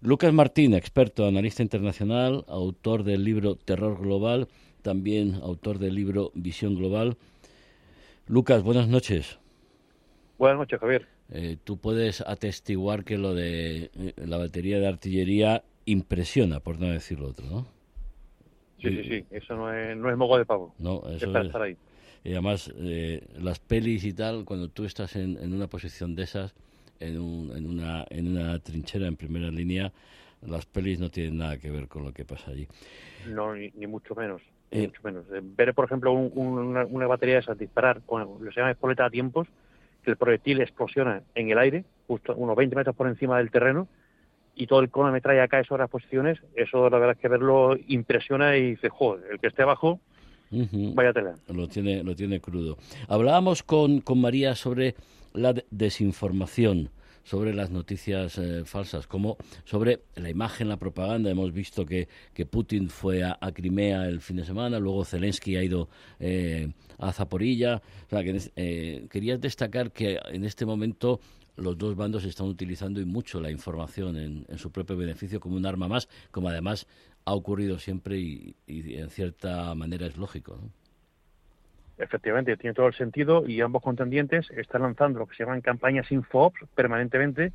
Lucas Martín, experto, analista internacional, autor del libro Terror Global, también autor del libro Visión Global. Lucas, buenas noches. Buenas noches, Javier. Eh, tú puedes atestiguar que lo de eh, la batería de artillería impresiona, por no decirlo otro, ¿no? Sí, sí, sí, eso no es, no es mogo de pavo. No, eso es, estar ahí. Y además, eh, las pelis y tal, cuando tú estás en, en una posición de esas, en, en, una, en una trinchera en primera línea, las pelis no tienen nada que ver con lo que pasa allí. No, ni, mucho menos. Ni eh, mucho menos. Eh, ver, por ejemplo, una, batería de esas disparar con lo que se llama espoleta a tiempos, que el proyectil explosiona en el aire, justo unos 20 metros por encima del terreno, y todo el cono me trae acá sobre las posiciones, eso la verdad es que verlo impresiona y dice, joder, el que esté abajo, vaya tela. Lo tiene, lo tiene crudo. Hablábamos con, con María sobre la desinformación sobre las noticias eh, falsas, como sobre la imagen, la propaganda. Hemos visto que, que Putin fue a, Crimea el fin de semana, luego Zelensky ha ido eh, a Zaporilla. O sea, que, eh, querías destacar que en este momento los dos bandos están utilizando y mucho la información en, en, su propio beneficio como un arma más, como además ha ocurrido siempre y, y en cierta manera es lógico. Efectivamente, tiene todo el sentido y ambos contendientes están lanzando lo que se llaman campañas infoops permanentemente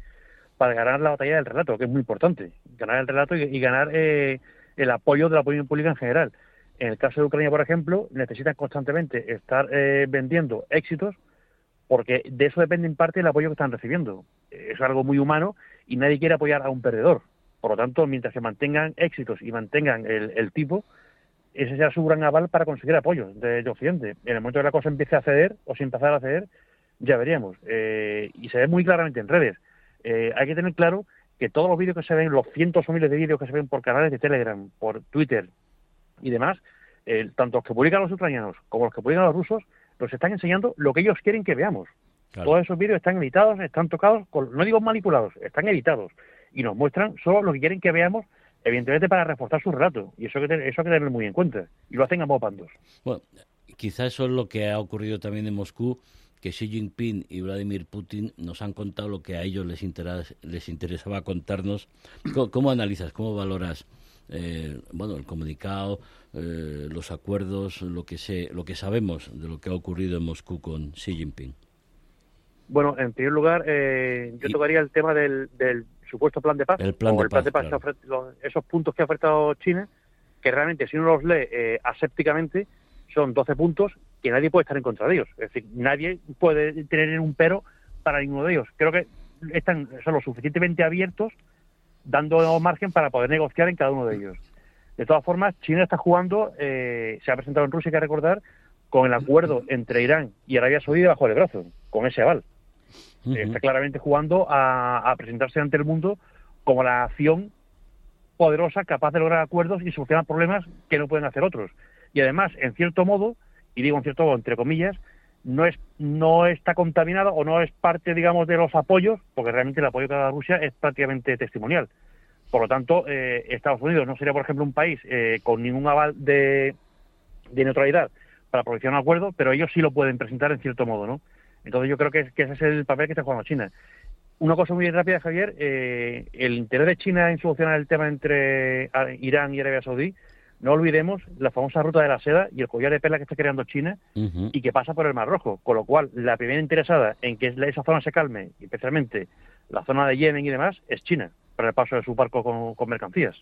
para ganar la batalla del relato, que es muy importante. Ganar el relato y, ganar eh, el apoyo de la opinión pública en general. En el caso de Ucrania, por ejemplo, necesitan constantemente estar eh, vendiendo éxitos porque de eso depende en parte el apoyo que están recibiendo. Es algo muy humano y nadie quiere apoyar a un perdedor. Por lo tanto, mientras se mantengan éxitos y mantengan el tipo, ese será su gran aval para conseguir apoyo de, Occidente. En el momento que la cosa empiece a ceder o sin empezar a ceder, ya veríamos. Eh, y se ve muy claramente en redes. Eh, hay que tener claro que todos los vídeos que se ven, los cientos o miles de vídeos que se ven por canales de Telegram, por Twitter y demás, eh, tanto los que publican los ucranianos como los que publican los rusos, nos están enseñando lo que ellos quieren que veamos. Todos esos vídeos están editados, están tocados, no digo manipulados, están editados y nos muestran solo lo que quieren que veamos evidentemente para reforzar su relato, y eso hay que, eso hay que tenerlo muy en cuenta, y lo hacen a modo pandos. Bueno, quizá eso es lo que ha ocurrido también en Moscú, que Xi Jinping y Vladimir Putin nos han contado lo que a ellos les, les interesaba contarnos. ¿Cómo, analizas, cómo valoras eh, bueno, el comunicado, eh, los acuerdos, lo que, sé, lo que sabemos de lo que ha ocurrido en Moscú con Xi Jinping? Bueno, en primer lugar, eh, yo tocaría el tema del, del supuesto plan de paz, el plan de paz, esos puntos que ha ofertado China, que realmente si uno los lee eh, asépticamente, son 12 puntos que nadie puede estar en contra de ellos. Es decir, nadie puede tener un pero para ninguno de ellos. Creo que están son lo suficientemente abiertos, dando margen para poder negociar en cada uno de ellos. De todas formas, China está jugando, eh, se ha presentado en Rusia, hay que recordar, con el acuerdo entre Irán y Arabia Saudí bajo el brazo, con ese aval. Está claramente jugando a, presentarse ante el mundo como la acción poderosa capaz de lograr acuerdos y solucionar problemas que no pueden hacer otros. Y además, en cierto modo, y digo en cierto modo entre comillas, no es no está contaminado o no es parte, digamos, de los apoyos, porque realmente el apoyo que da Rusia es prácticamente testimonial. Por lo tanto, eh, Estados Unidos no sería, por ejemplo, un país eh, con ningún aval de, de neutralidad para producir un acuerdo, pero ellos sí lo pueden presentar en cierto modo, ¿no? Entonces yo creo que, ese es el papel que está jugando China. Una cosa muy rápida, Javier, eh, el interés de China en solucionar el tema entre Irán y Arabia Saudí, no olvidemos la famosa ruta de la seda y el collar de perla que está creando China y que pasa por el Mar Rojo, con lo cual la primera interesada en que esa zona se calme, especialmente la zona de Yemen y demás, es China, para el paso de su barco con mercancías.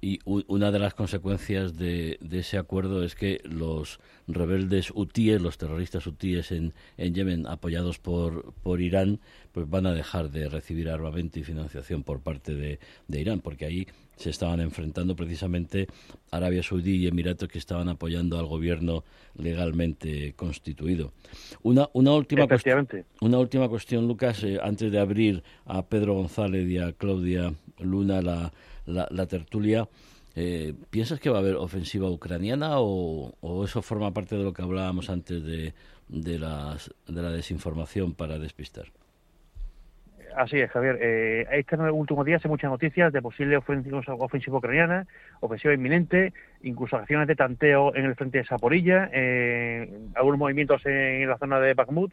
Y una de las consecuencias de, ese acuerdo es que los rebeldes hutíes, los terroristas hutíes en, en Yemen, apoyados por, por Irán, pues van a dejar de recibir armamento y financiación por parte de, Irán, porque ahí se estaban enfrentando precisamente Arabia Saudí y Emiratos que estaban apoyando al gobierno legalmente constituido. Una, una, última, una última cuestión, Lucas, eh, antes de abrir a Pedro González y a Claudia Luna la la, tertulia. Eh, ¿Piensas que va a haber ofensiva ucraniana o, eso forma parte de lo que hablábamos antes de, de, las, de la desinformación para despistar? Así es, Javier. Eh, en los últimos días hay muchas noticias de posible ofensiva, ofensiva ucraniana, ofensiva inminente, incluso acciones de tanteo en el frente de Saporilla, eh, algunos movimientos en, la zona de Bakhmut.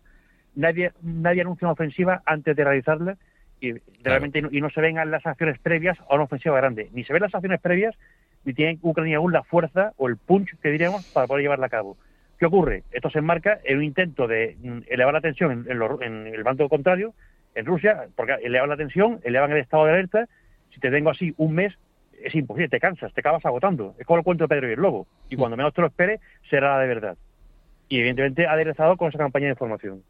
Nadie, nadie anuncia una ofensiva antes de realizarla y realmente y no se vengan las acciones previas a una ofensiva grande. Ni se ven las acciones previas, ni tiene Ucrania aún la fuerza o el punch, que diríamos, para poder llevarla a cabo. ¿Qué ocurre? Esto se enmarca en un intento de mm, elevar la tensión en, el bando contrario, en Rusia, porque elevan la tensión, elevan el estado de alerta. Si te tengo así un mes, es imposible, te cansas, te acabas agotando. Es como el cuento de Pedro y el Lobo. Y cuando menos te lo espere, será la de verdad. Y evidentemente ha aderezado con esa campaña de información.